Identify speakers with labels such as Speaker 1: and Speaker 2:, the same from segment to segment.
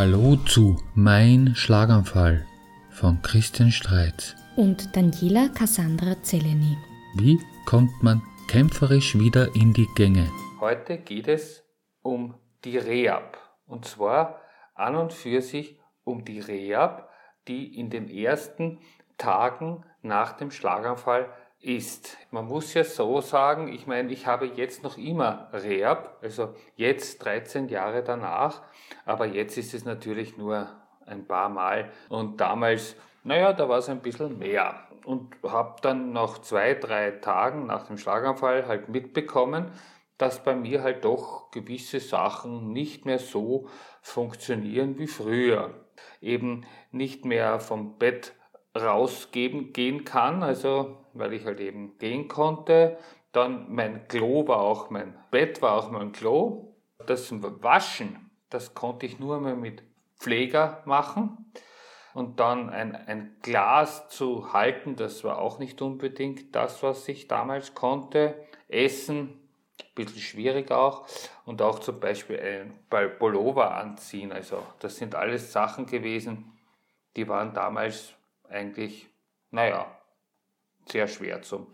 Speaker 1: Hallo zu Mein Schlaganfall von Christian Streitz.
Speaker 2: und Daniela Cassandra Zeleny.
Speaker 1: Wie kommt man kämpferisch wieder in die Gänge?
Speaker 3: Heute geht es um die Rehab. Und zwar an und für sich um die Rehab, die in den ersten Tagen nach dem Schlaganfall ist. Man muss ja so sagen, ich meine, ich habe jetzt noch immer Rehab, also jetzt 13 Jahre danach, aber jetzt ist es natürlich nur ein paar Mal und damals, naja, da war es ein bisschen mehr und habe dann nach zwei, drei Tagen nach dem Schlaganfall halt mitbekommen, dass bei mir halt doch gewisse Sachen nicht mehr so funktionieren wie früher. Eben nicht mehr vom Bett rausgeben gehen kann, also weil ich halt eben gehen konnte. Dann mein Klo war auch mein Bett, war auch mein Klo. Das Waschen, das konnte ich nur mehr mit Pfleger machen. Und dann ein, ein Glas zu halten, das war auch nicht unbedingt das, was ich damals konnte. Essen, ein bisschen schwierig auch. Und auch zum Beispiel ein Pullover anziehen. Also das sind alles Sachen gewesen, die waren damals eigentlich, naja, sehr schwer zum,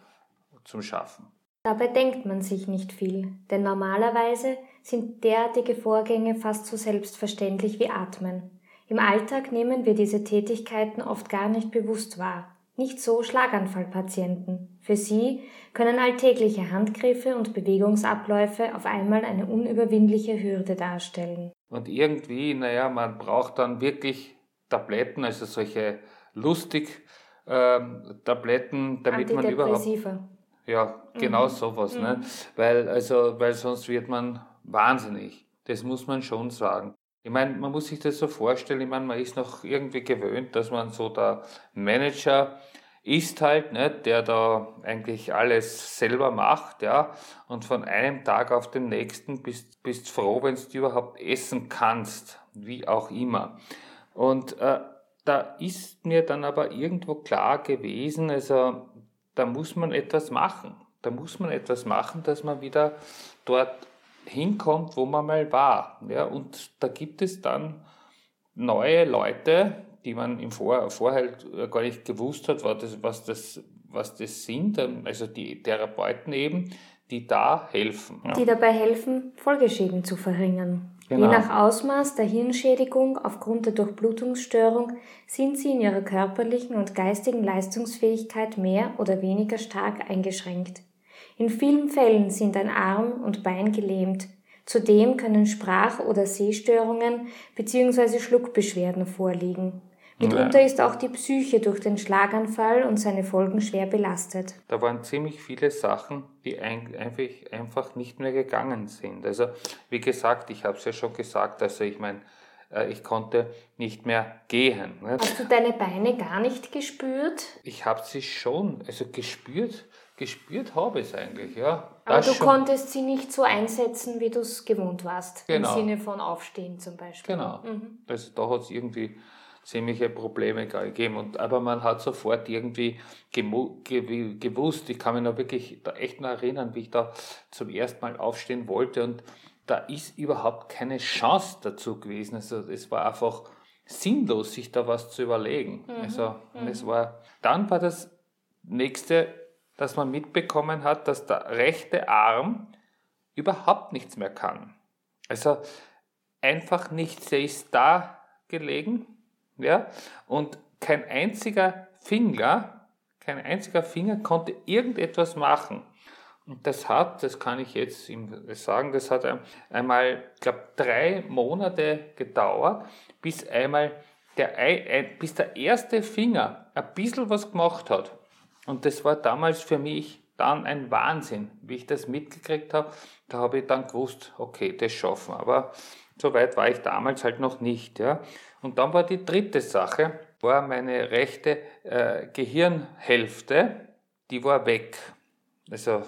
Speaker 3: zum Schaffen.
Speaker 4: Dabei denkt man sich nicht viel, denn normalerweise sind derartige Vorgänge fast so selbstverständlich wie Atmen. Im Alltag nehmen wir diese Tätigkeiten oft gar nicht bewusst wahr. Nicht so Schlaganfallpatienten. Für sie können alltägliche Handgriffe und Bewegungsabläufe auf einmal eine unüberwindliche Hürde darstellen.
Speaker 3: Und irgendwie, naja, man braucht dann wirklich Tabletten, also solche lustig ähm, Tabletten, damit man überhaupt. Ja, genau mhm. sowas. Ne? Mhm. Ne? Weil, also, weil sonst wird man wahnsinnig. Das muss man schon sagen. Ich meine, man muss sich das so vorstellen, ich meine, man ist noch irgendwie gewöhnt, dass man so der Manager ist halt, ne, der da eigentlich alles selber macht, ja, und von einem Tag auf den nächsten bist, bist froh, wenn du überhaupt essen kannst, wie auch immer. Und äh, da ist mir dann aber irgendwo klar gewesen, also da muss man etwas machen. Da muss man etwas machen, dass man wieder dort hinkommt, wo man mal war. Ja, und da gibt es dann neue Leute, die man im Vor vorher gar nicht gewusst hat, was das, was das, was das sind, also die Therapeuten eben, die da helfen.
Speaker 4: Die dabei helfen, Folgeschäden zu verringern. Genau. Je nach Ausmaß der Hirnschädigung aufgrund der Durchblutungsstörung sind sie in ihrer körperlichen und geistigen Leistungsfähigkeit mehr oder weniger stark eingeschränkt. In vielen Fällen sind ein Arm und Bein gelähmt. Zudem können Sprach- oder Sehstörungen bzw. Schluckbeschwerden vorliegen. Mitunter ja. ist auch die Psyche durch den Schlaganfall und seine Folgen schwer belastet.
Speaker 3: Da waren ziemlich viele Sachen, die einfach, einfach nicht mehr gegangen sind. Also wie gesagt, ich habe es ja schon gesagt, also ich meine, äh, ich konnte nicht mehr gehen.
Speaker 4: Hast du deine Beine gar nicht gespürt?
Speaker 3: Ich habe sie schon, also gespürt, gespürt habe ich es eigentlich, ja.
Speaker 4: Aber du schon. konntest sie nicht so einsetzen, wie du es gewohnt warst.
Speaker 3: Genau.
Speaker 4: Im Sinne von Aufstehen zum Beispiel.
Speaker 3: Genau. Mhm. Also da hat es irgendwie ziemliche Probleme gegeben. Und, aber man hat sofort irgendwie gewusst, ich kann mich noch wirklich da echt noch erinnern, wie ich da zum ersten Mal aufstehen wollte und da ist überhaupt keine Chance dazu gewesen. Also es war einfach sinnlos, sich da was zu überlegen. Mhm. Also mhm. es war, dann war das nächste, dass man mitbekommen hat, dass der rechte Arm überhaupt nichts mehr kann. Also einfach nichts. Er ist da gelegen ja? Und kein einziger Finger, kein einziger Finger konnte irgendetwas machen. Und das hat, das kann ich jetzt sagen, das hat einmal, glaube, drei Monate gedauert, bis einmal der, bis der erste Finger ein bisschen was gemacht hat. Und das war damals für mich dann ein Wahnsinn. Wie ich das mitgekriegt habe, da habe ich dann gewusst, okay, das schaffen. Aber so weit war ich damals halt noch nicht. Ja. Und dann war die dritte Sache, war meine rechte äh, Gehirnhälfte, die war weg. Also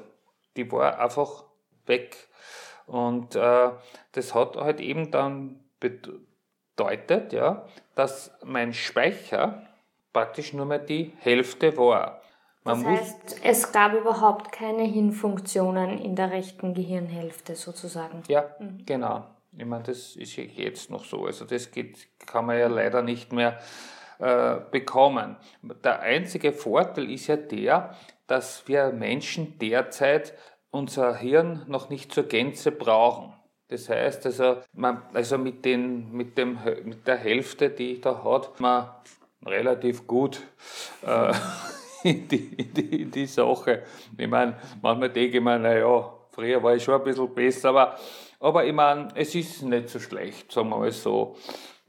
Speaker 3: die war einfach weg. Und äh, das hat halt eben dann bedeutet, ja, dass mein Speicher praktisch nur mehr die Hälfte war.
Speaker 4: Man das heißt, es gab überhaupt keine Hirnfunktionen in der rechten Gehirnhälfte sozusagen.
Speaker 3: Ja, mhm. genau. Ich meine, das ist jetzt noch so. Also das geht, kann man ja leider nicht mehr äh, bekommen. Der einzige Vorteil ist ja der, dass wir Menschen derzeit unser Hirn noch nicht zur Gänze brauchen. Das heißt, also, man, also mit, den, mit, dem, mit der Hälfte, die ich da hat, man relativ gut äh, in, die, in, die, in die Sache. Ich meine, manchmal denke ich mir, naja, früher war ich schon ein bisschen besser, aber, aber ich meine, es ist nicht so schlecht, sagen wir mal so.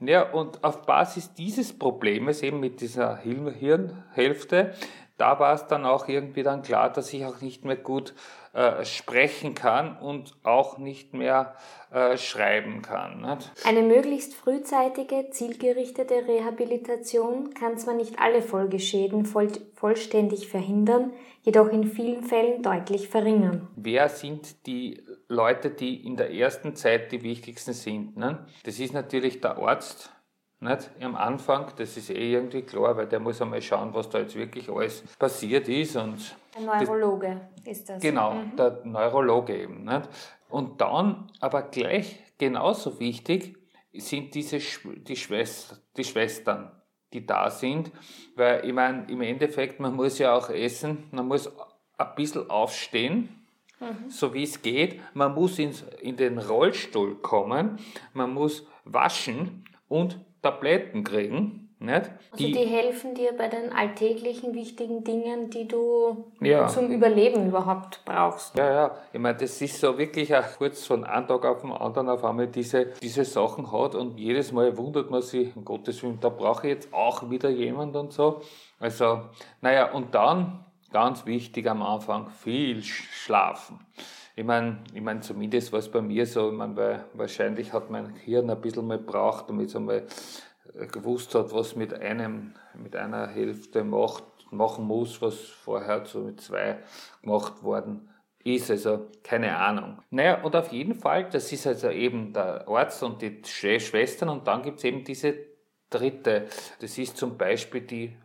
Speaker 3: Ja, und auf Basis dieses Problems eben mit dieser Hirnhälfte, da war es dann auch irgendwie dann klar, dass ich auch nicht mehr gut äh, sprechen kann und auch nicht mehr äh, schreiben kann. Nicht?
Speaker 4: Eine möglichst frühzeitige, zielgerichtete Rehabilitation kann zwar nicht alle Folgeschäden voll, vollständig verhindern, jedoch in vielen Fällen deutlich verringern.
Speaker 3: Wer sind die Leute, die in der ersten Zeit die wichtigsten sind? Ne? Das ist natürlich der Arzt, nicht? Am Anfang, das ist eh irgendwie klar, weil der muss einmal schauen, was da jetzt wirklich alles passiert ist. Und
Speaker 4: Ein Neurologe
Speaker 3: das,
Speaker 4: ist das.
Speaker 3: Genau, mhm. der Neurologe eben. Nicht? Und dann, aber gleich genauso wichtig, sind diese die, Schwester, die Schwestern, die da sind. Weil ich meine, im Endeffekt, man muss ja auch essen, man muss ein bisschen aufstehen. Mhm. So wie es geht. Man muss ins, in den Rollstuhl kommen, man muss waschen und Tabletten kriegen. Nicht?
Speaker 4: Also die, die, helfen dir bei den alltäglichen wichtigen Dingen, die du ja. zum Überleben überhaupt brauchst.
Speaker 3: Ja, ja. Ich meine, das ist so wirklich auch kurz von einem Tag auf den anderen auf einmal diese, diese Sachen hat und jedes Mal wundert man sich, um Gottes Willen, da brauche ich jetzt auch wieder jemand und so. Also, naja, und dann, ganz wichtig am Anfang, viel schlafen. Ich meine, ich mein, zumindest war es bei mir so, ich mein, weil wahrscheinlich hat mein Hirn ein bisschen mal gebraucht, damit es einmal äh, gewusst hat, was mit einem, mit einer Hälfte macht, machen muss, was vorher so mit zwei gemacht worden ist. Also keine Ahnung. Naja, und auf jeden Fall, das ist also eben der Arzt und die Schwestern und dann gibt es eben diese dritte. Das ist zum Beispiel die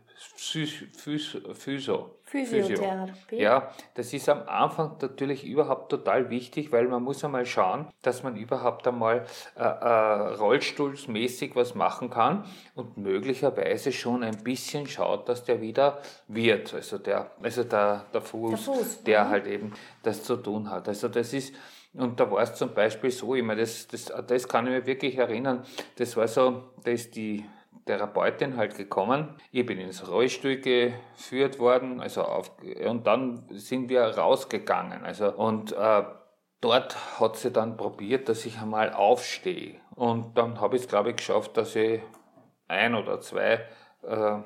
Speaker 3: Physio.
Speaker 4: Physiotherapie.
Speaker 3: Ja, das ist am Anfang natürlich überhaupt total wichtig, weil man muss einmal schauen, dass man überhaupt einmal äh, äh, rollstuhlsmäßig was machen kann und möglicherweise schon ein bisschen schaut, dass der wieder wird. Also der, also der, der Fuß, der, Fuß. der mhm. halt eben das zu tun hat. Also das ist und da war es zum Beispiel so, ich meine, das, das, das kann ich mir wirklich erinnern, das war so, da ist die Therapeutin halt gekommen. Ich bin ins Rollstuhl geführt worden, also auf, und dann sind wir rausgegangen. Also, und äh, dort hat sie dann probiert, dass ich einmal aufstehe. Und dann habe ich es, glaube ich, geschafft, dass ich ein oder zwei äh,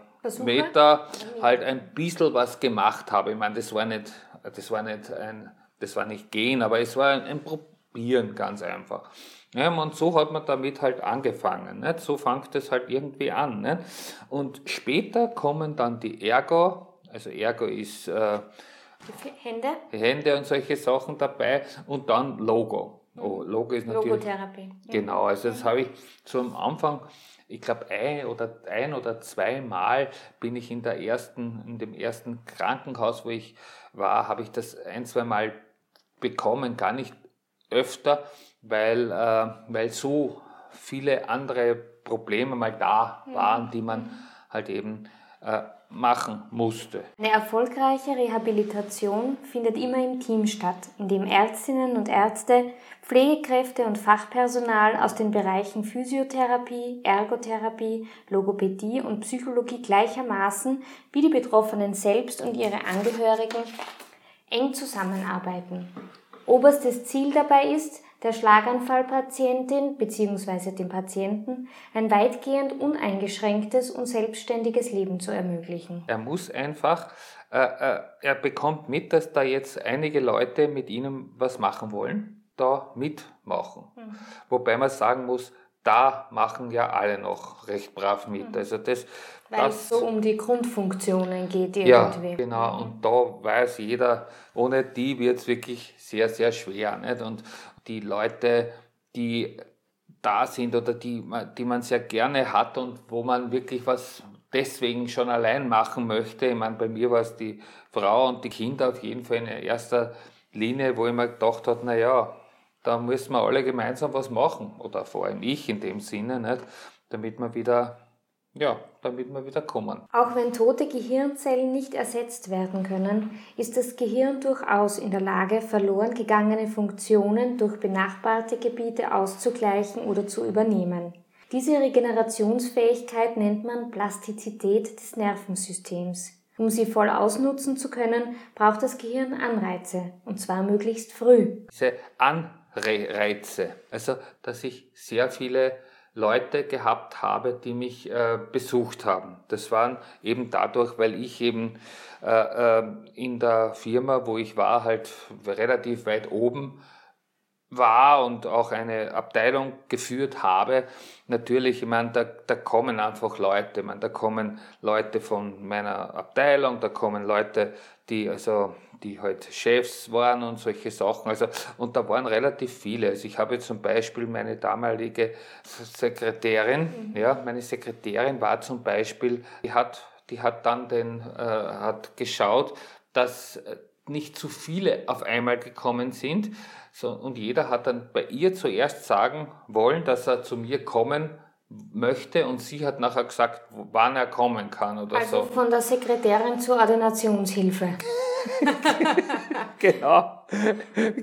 Speaker 3: Meter halt ein bisschen was gemacht habe. Ich meine, das war nicht, das war nicht ein, das war nicht gehen, aber es war ein, ein Probieren ganz einfach. Ja, und so hat man damit halt angefangen. Nicht? So fängt es halt irgendwie an. Nicht? Und später kommen dann die Ergo, also Ergo ist äh,
Speaker 4: Hände.
Speaker 3: Hände und solche Sachen dabei und dann Logo. Oh, Logo ist natürlich.
Speaker 4: Logotherapie.
Speaker 3: Genau, also das habe ich am Anfang, ich glaube ein oder ein oder zweimal bin ich in der ersten, in dem ersten Krankenhaus, wo ich war, habe ich das ein, zwei Mal bekommen, gar nicht öfter weil, äh, weil so viele andere Probleme mal da mhm. waren, die man halt eben äh, machen musste.
Speaker 4: Eine erfolgreiche Rehabilitation findet immer im Team statt, in dem Ärztinnen und Ärzte, Pflegekräfte und Fachpersonal aus den Bereichen Physiotherapie, Ergotherapie, Logopädie und Psychologie gleichermaßen wie die Betroffenen selbst und ihre Angehörigen eng zusammenarbeiten. Oberstes Ziel dabei ist, der Schlaganfallpatientin bzw. dem Patienten ein weitgehend uneingeschränktes und selbstständiges Leben zu ermöglichen.
Speaker 3: Er muss einfach, äh, äh, er bekommt mit, dass da jetzt einige Leute mit ihm was machen wollen, da mitmachen. Mhm. Wobei man sagen muss, da machen ja alle noch recht brav mit. Mhm. Also das,
Speaker 4: Weil das, es so um die Grundfunktionen geht irgendwie.
Speaker 3: Ja, genau. Mhm. Und da weiß jeder, ohne die wird es wirklich sehr, sehr schwer. Nicht? Und, die Leute, die da sind oder die, die man sehr gerne hat und wo man wirklich was deswegen schon allein machen möchte. Ich meine, bei mir war es die Frau und die Kinder auf jeden Fall in erster Linie, wo ich mir gedacht habe, naja, da müssen wir alle gemeinsam was machen, oder vor allem ich in dem Sinne, nicht? damit wir wieder ja, damit wir wieder kommen.
Speaker 4: Auch wenn tote Gehirnzellen nicht ersetzt werden können, ist das Gehirn durchaus in der Lage, verloren gegangene Funktionen durch benachbarte Gebiete auszugleichen oder zu übernehmen. Diese Regenerationsfähigkeit nennt man Plastizität des Nervensystems. Um sie voll ausnutzen zu können, braucht das Gehirn Anreize, und zwar möglichst früh.
Speaker 3: Diese Anreize, also dass ich sehr viele Leute gehabt habe, die mich äh, besucht haben. Das waren eben dadurch, weil ich eben äh, äh, in der Firma, wo ich war, halt relativ weit oben war und auch eine Abteilung geführt habe. Natürlich, ich meine, da, da kommen einfach Leute, ich meine, da kommen Leute von meiner Abteilung, da kommen Leute, die also die halt Chefs waren und solche Sachen. Also, und da waren relativ viele. Also ich habe zum Beispiel meine damalige Sekretärin, mhm. ja, meine Sekretärin war zum Beispiel, die hat, die hat dann den, äh, hat geschaut, dass äh, nicht zu viele auf einmal gekommen sind. So, und jeder hat dann bei ihr zuerst sagen wollen, dass er zu mir kommen möchte und sie hat nachher gesagt, wann er kommen kann oder
Speaker 4: also
Speaker 3: so.
Speaker 4: von der Sekretärin zur Ordinationshilfe.
Speaker 3: genau,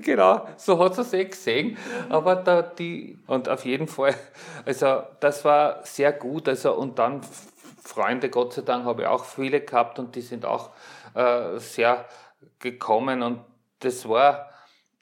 Speaker 3: genau, so hat sie es eh gesehen. Aber da die, und auf jeden Fall, also das war sehr gut. Also, und dann Freunde, Gott sei Dank, habe ich auch viele gehabt und die sind auch äh, sehr gekommen und das war,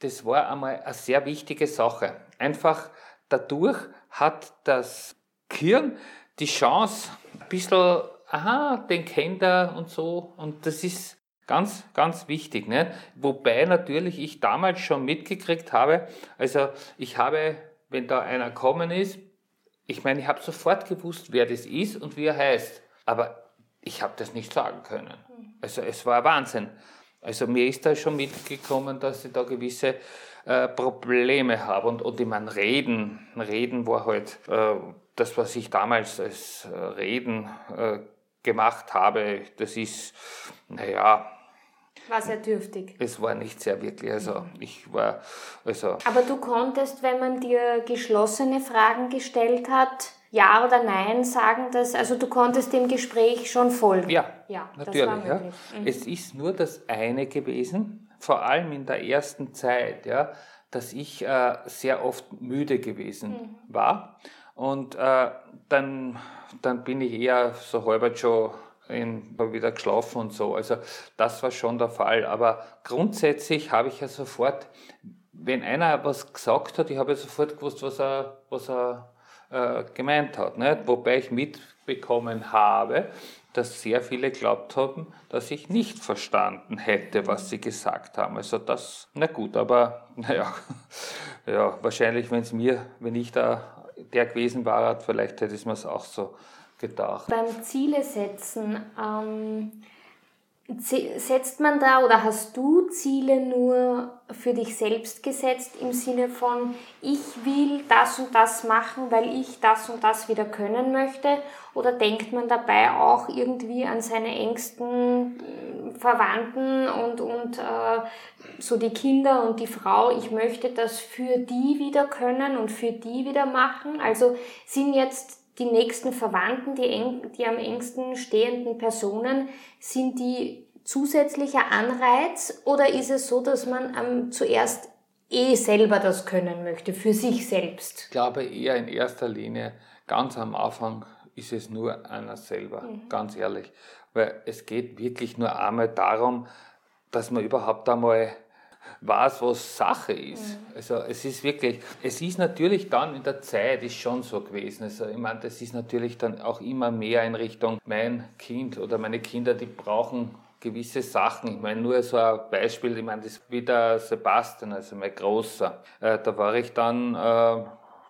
Speaker 3: das war einmal eine sehr wichtige Sache. Einfach dadurch hat das Gehirn die Chance, ein bisschen, aha, den kennt er und so. Und das ist ganz, ganz wichtig. Ne? Wobei natürlich ich damals schon mitgekriegt habe, also ich habe, wenn da einer kommen ist, ich meine, ich habe sofort gewusst, wer das ist und wie er heißt. Aber ich habe das nicht sagen können. Also es war Wahnsinn. Also mir ist da schon mitgekommen, dass ich da gewisse äh, Probleme habe. Und, und ich meine, Reden, Reden war halt äh, das, was ich damals als äh, Reden äh, gemacht habe, das ist, naja,
Speaker 4: war sehr dürftig.
Speaker 3: Es war nicht sehr wirklich. Also ich war also.
Speaker 4: Aber du konntest, wenn man dir geschlossene Fragen gestellt hat, ja oder nein sagen, dass also du konntest dem Gespräch schon folgen.
Speaker 3: Ja, ja natürlich. Ja. Mhm. Es ist nur das eine gewesen, vor allem in der ersten Zeit, ja, dass ich äh, sehr oft müde gewesen mhm. war und äh, dann dann bin ich eher so halb schon in, wieder geschlafen und so. Also das war schon der Fall. Aber grundsätzlich habe ich ja sofort, wenn einer was gesagt hat, ich habe ja sofort gewusst, was er, was er äh, gemeint hat. Nicht? Wobei ich mitbekommen habe, dass sehr viele glaubt haben, dass ich nicht verstanden hätte, was sie gesagt haben. Also das, na gut, aber naja, ja, wahrscheinlich, wenn es mir, wenn ich da der gewesen war, vielleicht hätte es mir es auch so gedacht.
Speaker 4: Beim Ziele setzen, ähm, setzt man da oder hast du Ziele nur für dich selbst gesetzt im Sinne von, ich will das und das machen, weil ich das und das wieder können möchte? Oder denkt man dabei auch irgendwie an seine engsten äh, Verwandten und, und äh, so die Kinder und die Frau, ich möchte das für die wieder können und für die wieder machen? Also sind jetzt die nächsten Verwandten, die, eng, die am engsten stehenden Personen, sind die zusätzlicher Anreiz oder ist es so, dass man ähm, zuerst eh selber das können möchte, für sich selbst?
Speaker 3: Ich glaube eher in erster Linie, ganz am Anfang ist es nur einer selber, mhm. ganz ehrlich. Weil es geht wirklich nur einmal darum, dass man überhaupt einmal weiß, was Sache ist. Also es ist wirklich, es ist natürlich dann in der Zeit ist schon so gewesen. Also ich meine, das ist natürlich dann auch immer mehr in Richtung mein Kind oder meine Kinder, die brauchen gewisse Sachen. Ich meine, nur so ein Beispiel, ich meine, das ist wieder Sebastian, also mein Großer. Äh, da war ich dann äh,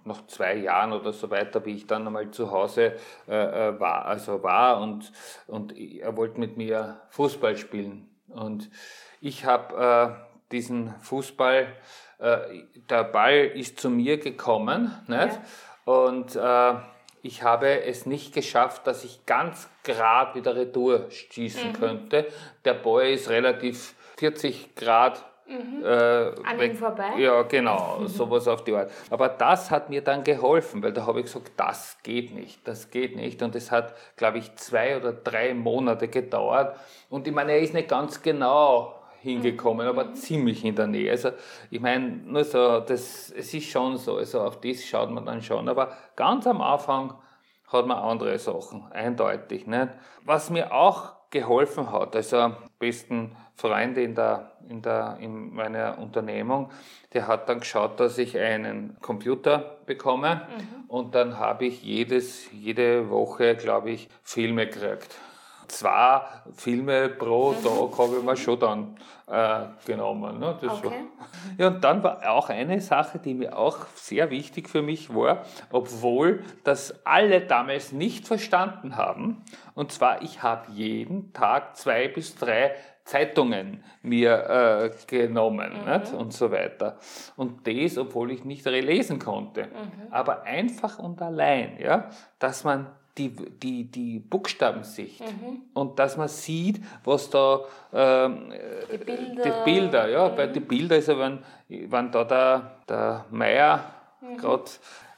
Speaker 3: nach zwei Jahren oder so weiter, wie ich dann einmal zu Hause äh, äh war, also war und, und er wollte mit mir Fußball spielen. Und ich habe äh, diesen Fußball, äh, der Ball ist zu mir gekommen nicht? Ja. und äh, ich habe es nicht geschafft, dass ich ganz gerade wieder Retour schießen mhm. könnte. Der Ball ist relativ 40 Grad
Speaker 4: Mhm. Äh, An ihm vorbei?
Speaker 3: Ja, genau, sowas auf die Art. Aber das hat mir dann geholfen, weil da habe ich gesagt, das geht nicht, das geht nicht. Und es hat, glaube ich, zwei oder drei Monate gedauert. Und ich meine, er ist nicht ganz genau hingekommen, aber ziemlich in der Nähe. Also ich meine, nur so, das, es ist schon so, also auf das schaut man dann schon. Aber ganz am Anfang hat man andere Sachen, eindeutig. Nicht? Was mir auch geholfen hat, also besten Freund in, der, in, der, in meiner Unternehmung, der hat dann geschaut, dass ich einen Computer bekomme mhm. und dann habe ich jedes, jede Woche, glaube ich, Filme gekriegt zwei Filme pro mhm. Tag habe ich mir schon dann äh, genommen. Ne? Das okay. war, ja, und dann war auch eine Sache, die mir auch sehr wichtig für mich war, obwohl das alle damals nicht verstanden haben. Und zwar, ich habe jeden Tag zwei bis drei Zeitungen mir äh, genommen mhm. und so weiter. Und das, obwohl ich nicht lesen konnte. Mhm. Aber einfach und allein, ja, dass man die, die, die Buchstabensicht mhm. und dass man sieht, was da ähm, die Bilder, die Bilder ja, mhm. weil die Bilder ist ja, wenn, wenn da der, der Meier mhm. gerade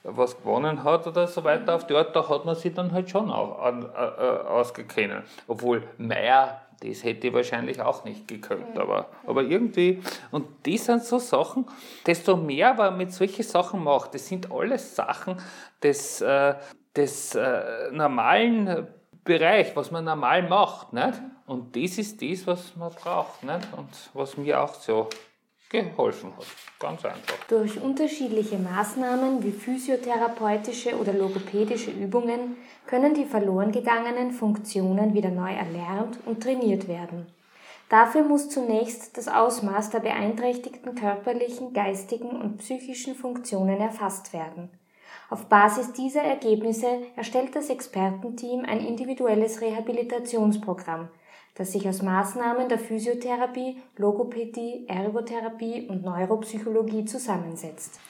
Speaker 3: was gewonnen hat oder so weiter auf die Art, da hat man sich dann halt schon auch, an, äh, ausgekennen. Obwohl Meier, das hätte ich wahrscheinlich auch nicht gekonnt, mhm. aber, aber irgendwie, und das sind so Sachen, desto mehr man mit solchen Sachen macht, das sind alles Sachen, das, äh, des äh, normalen Bereich, was man normal macht. Nicht? Und das ist das, was man braucht nicht? und was mir auch so geholfen hat. Ganz einfach.
Speaker 4: Durch unterschiedliche Maßnahmen wie physiotherapeutische oder logopädische Übungen können die verloren gegangenen Funktionen wieder neu erlernt und trainiert werden. Dafür muss zunächst das Ausmaß der beeinträchtigten körperlichen, geistigen und psychischen Funktionen erfasst werden. Auf Basis dieser Ergebnisse erstellt das Expertenteam ein individuelles Rehabilitationsprogramm, das sich aus Maßnahmen der Physiotherapie, Logopädie, Ergotherapie und Neuropsychologie zusammensetzt.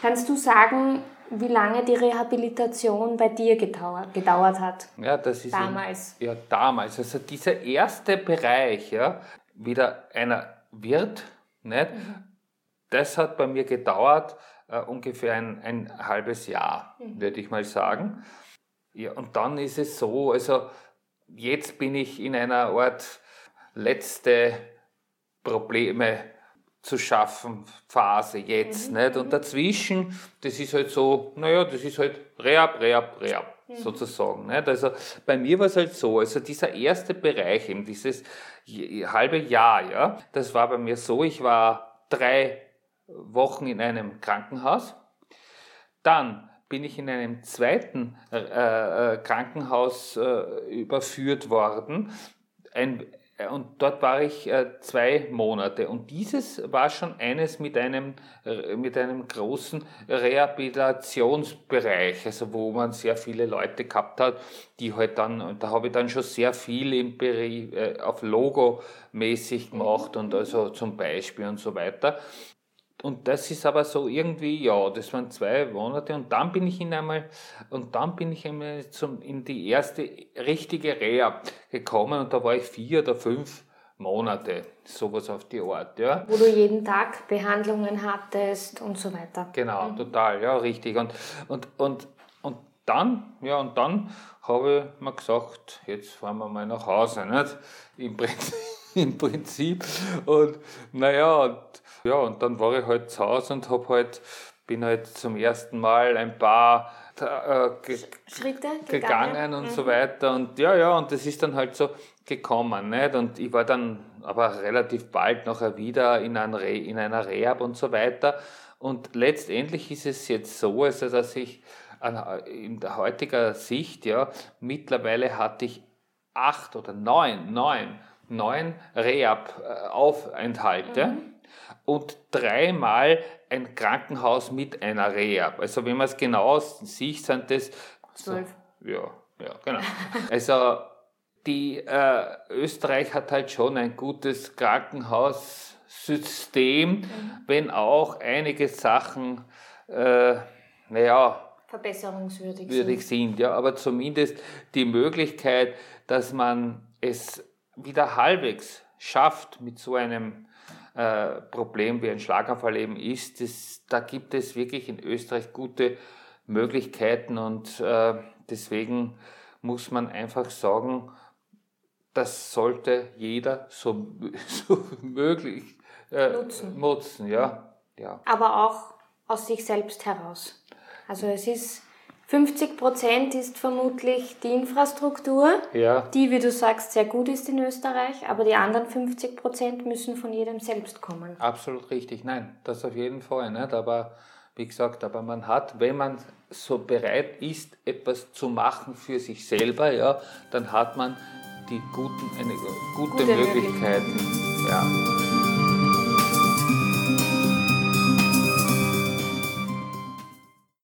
Speaker 4: Kannst du sagen, wie lange die Rehabilitation bei dir gedauert, gedauert hat?
Speaker 3: Ja, das ist damals. In, ja, damals. Also dieser erste Bereich, ja, wieder einer wird, nicht? Mhm. Das hat bei mir gedauert äh, ungefähr ein, ein halbes Jahr, mhm. würde ich mal sagen. Ja, und dann ist es so, also jetzt bin ich in einer Art letzte Probleme zu schaffen Phase jetzt, mhm. nicht? Und dazwischen, das ist halt so, naja, das ist halt Rehab, Rehab, Rehab, mhm. sozusagen, nicht? Also bei mir war es halt so, also dieser erste Bereich, eben dieses halbe Jahr, ja, das war bei mir so, ich war drei Wochen in einem Krankenhaus. Dann bin ich in einem zweiten äh, äh, Krankenhaus äh, überführt worden. Ein, äh, und dort war ich äh, zwei Monate. Und dieses war schon eines mit einem, äh, mit einem großen Rehabilitationsbereich, also wo man sehr viele Leute gehabt hat, die halt dann, da habe ich dann schon sehr viel im Bereich, auf Logo mäßig gemacht und also zum Beispiel und so weiter und das ist aber so irgendwie, ja, das waren zwei Monate und dann bin ich in einmal, und dann bin ich einmal zum, in die erste richtige Reha gekommen und da war ich vier oder fünf Monate, sowas auf die Art, ja.
Speaker 4: Wo du jeden Tag Behandlungen hattest und so weiter.
Speaker 3: Genau, mhm. total, ja, richtig. Und, und, und, und dann, ja, und dann habe ich mir gesagt, jetzt fahren wir mal nach Hause, nicht? Im Prinzip. Im Prinzip. Und naja, und ja, und dann war ich halt zu Hause und hab halt, bin halt zum ersten Mal ein paar äh, ge Schritte gegangen, gegangen und mhm. so weiter. Und ja, ja, und das ist dann halt so gekommen. Nicht? Und ich war dann aber relativ bald nachher wieder in, ein Re in einer Rehab und so weiter. Und letztendlich ist es jetzt so, also dass ich in der heutiger Sicht, ja, mittlerweile hatte ich acht oder neun, neun, neun Rehab-Aufenthalte. Mhm und dreimal ein Krankenhaus mit einer Reha. Also wenn man es genau sieht, sind das
Speaker 4: zwölf.
Speaker 3: So, ja, ja, genau. Also die äh, Österreich hat halt schon ein gutes Krankenhaussystem, mhm. wenn auch einige Sachen, äh, naja,
Speaker 4: verbesserungswürdig
Speaker 3: sind. sind. Ja, aber zumindest die Möglichkeit, dass man es wieder halbwegs schafft mit so einem äh, Problem wie ein Schlaganfall eben ist, das, da gibt es wirklich in Österreich gute Möglichkeiten und äh, deswegen muss man einfach sagen, das sollte jeder so, so möglich äh, nutzen. nutzen ja. ja.
Speaker 4: Aber auch aus sich selbst heraus. Also es ist 50 Prozent ist vermutlich die Infrastruktur, ja. die, wie du sagst, sehr gut ist in Österreich, aber die anderen 50 Prozent müssen von jedem selbst kommen.
Speaker 3: Absolut richtig, nein, das auf jeden Fall nicht, aber wie gesagt, aber man hat, wenn man so bereit ist, etwas zu machen für sich selber, ja, dann hat man die guten, eine gute, gute Möglichkeiten. Möglichkeiten. Ja.